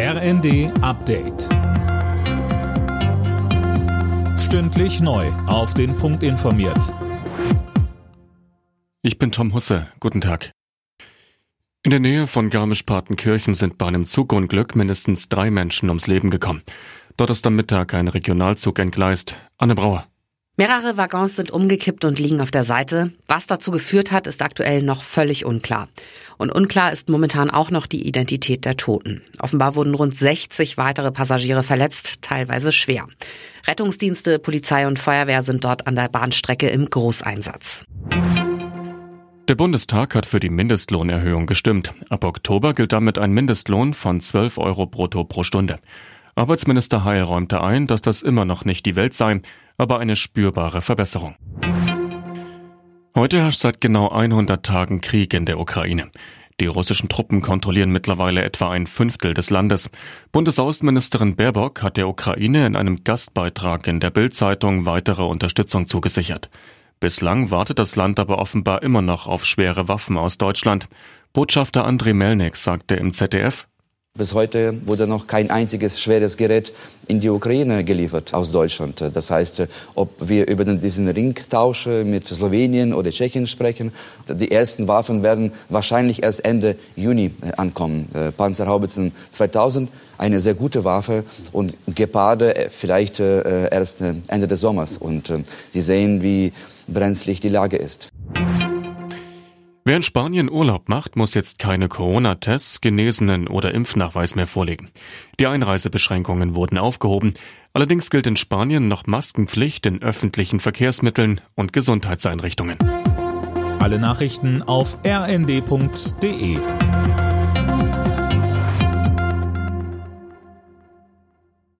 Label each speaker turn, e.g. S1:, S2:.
S1: RND Update. Stündlich neu. Auf den Punkt informiert.
S2: Ich bin Tom Husse. Guten Tag. In der Nähe von Garmisch-Partenkirchen sind bei einem Zugunglück mindestens drei Menschen ums Leben gekommen. Dort ist am Mittag ein Regionalzug entgleist. Anne Brauer.
S3: Mehrere Waggons sind umgekippt und liegen auf der Seite. Was dazu geführt hat, ist aktuell noch völlig unklar. Und unklar ist momentan auch noch die Identität der Toten. Offenbar wurden rund 60 weitere Passagiere verletzt, teilweise schwer. Rettungsdienste, Polizei und Feuerwehr sind dort an der Bahnstrecke im Großeinsatz.
S2: Der Bundestag hat für die Mindestlohnerhöhung gestimmt. Ab Oktober gilt damit ein Mindestlohn von 12 Euro brutto pro Stunde. Arbeitsminister Heil räumte ein, dass das immer noch nicht die Welt sei aber eine spürbare Verbesserung. Heute herrscht seit genau 100 Tagen Krieg in der Ukraine. Die russischen Truppen kontrollieren mittlerweile etwa ein Fünftel des Landes. Bundesaußenministerin Baerbock hat der Ukraine in einem Gastbeitrag in der Bild-Zeitung weitere Unterstützung zugesichert. Bislang wartet das Land aber offenbar immer noch auf schwere Waffen aus Deutschland. Botschafter Andrei Melnik sagte im ZDF,
S4: bis heute wurde noch kein einziges schweres Gerät in die Ukraine geliefert aus Deutschland. Das heißt, ob wir über diesen Ringtausch mit Slowenien oder Tschechien sprechen, die ersten Waffen werden wahrscheinlich erst Ende Juni äh, ankommen. Äh, Panzerhaubitzen 2000, eine sehr gute Waffe und Geparde äh, vielleicht erst Ende des Sommers. Und Sie sehen, wie brenzlig die Lage ist.
S2: Wer in Spanien Urlaub macht, muss jetzt keine Corona-Tests, Genesenen oder Impfnachweis mehr vorlegen. Die Einreisebeschränkungen wurden aufgehoben. Allerdings gilt in Spanien noch Maskenpflicht in öffentlichen Verkehrsmitteln und Gesundheitseinrichtungen.
S1: Alle Nachrichten auf rnd.de